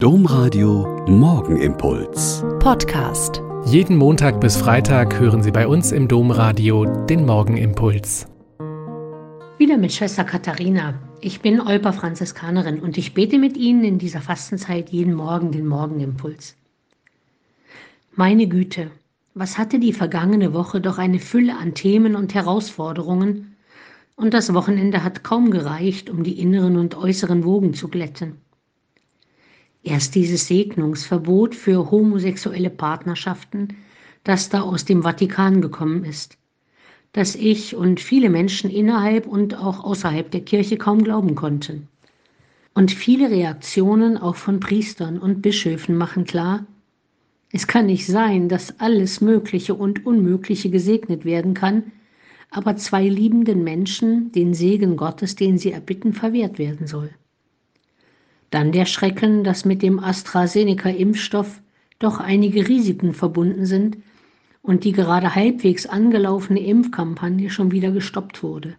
Domradio Morgenimpuls. Podcast. Jeden Montag bis Freitag hören Sie bei uns im Domradio den Morgenimpuls. Wieder mit Schwester Katharina. Ich bin Olper Franziskanerin und ich bete mit Ihnen in dieser Fastenzeit jeden Morgen den Morgenimpuls. Meine Güte, was hatte die vergangene Woche doch eine Fülle an Themen und Herausforderungen und das Wochenende hat kaum gereicht, um die inneren und äußeren Wogen zu glätten. Erst dieses Segnungsverbot für homosexuelle Partnerschaften, das da aus dem Vatikan gekommen ist, das ich und viele Menschen innerhalb und auch außerhalb der Kirche kaum glauben konnten. Und viele Reaktionen auch von Priestern und Bischöfen machen klar, es kann nicht sein, dass alles Mögliche und Unmögliche gesegnet werden kann, aber zwei liebenden Menschen den Segen Gottes, den sie erbitten, verwehrt werden soll. Dann der Schrecken, dass mit dem AstraZeneca-Impfstoff doch einige Risiken verbunden sind und die gerade halbwegs angelaufene Impfkampagne schon wieder gestoppt wurde.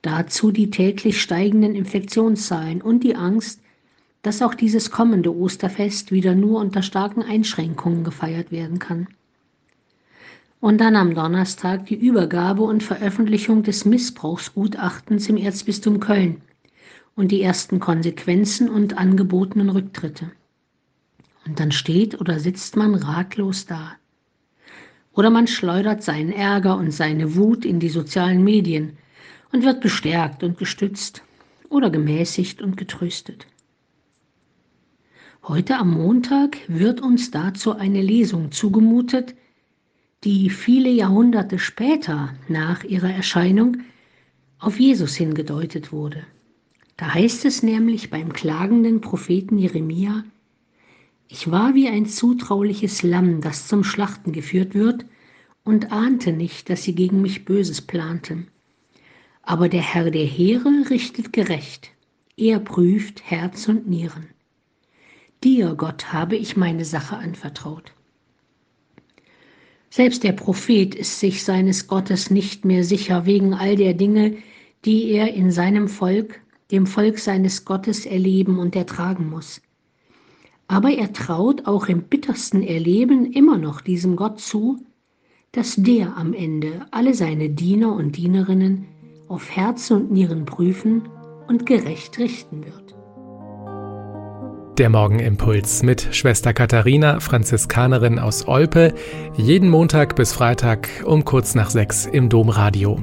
Dazu die täglich steigenden Infektionszahlen und die Angst, dass auch dieses kommende Osterfest wieder nur unter starken Einschränkungen gefeiert werden kann. Und dann am Donnerstag die Übergabe und Veröffentlichung des Missbrauchsgutachtens im Erzbistum Köln und die ersten Konsequenzen und angebotenen Rücktritte. Und dann steht oder sitzt man ratlos da. Oder man schleudert seinen Ärger und seine Wut in die sozialen Medien und wird bestärkt und gestützt oder gemäßigt und getröstet. Heute am Montag wird uns dazu eine Lesung zugemutet, die viele Jahrhunderte später nach ihrer Erscheinung auf Jesus hingedeutet wurde. Da heißt es nämlich beim klagenden Propheten Jeremia, ich war wie ein zutrauliches Lamm, das zum Schlachten geführt wird, und ahnte nicht, dass sie gegen mich Böses planten. Aber der Herr der Heere richtet gerecht, er prüft Herz und Nieren. Dir, Gott, habe ich meine Sache anvertraut. Selbst der Prophet ist sich seines Gottes nicht mehr sicher wegen all der Dinge, die er in seinem Volk dem Volk seines Gottes erleben und ertragen muss. Aber er traut auch im bittersten Erleben immer noch diesem Gott zu, dass der am Ende alle seine Diener und Dienerinnen auf Herz und Nieren prüfen und gerecht richten wird. Der Morgenimpuls mit Schwester Katharina, Franziskanerin aus Olpe, jeden Montag bis Freitag um kurz nach sechs im Domradio.